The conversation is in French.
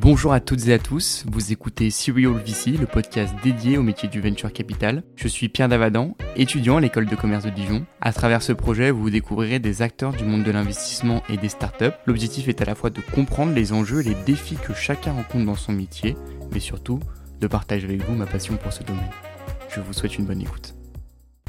Bonjour à toutes et à tous, vous écoutez Serial VC, le podcast dédié au métier du venture capital. Je suis Pierre Davadan, étudiant à l'école de commerce de Dijon. À travers ce projet, vous découvrirez des acteurs du monde de l'investissement et des startups. L'objectif est à la fois de comprendre les enjeux et les défis que chacun rencontre dans son métier, mais surtout de partager avec vous ma passion pour ce domaine. Je vous souhaite une bonne écoute.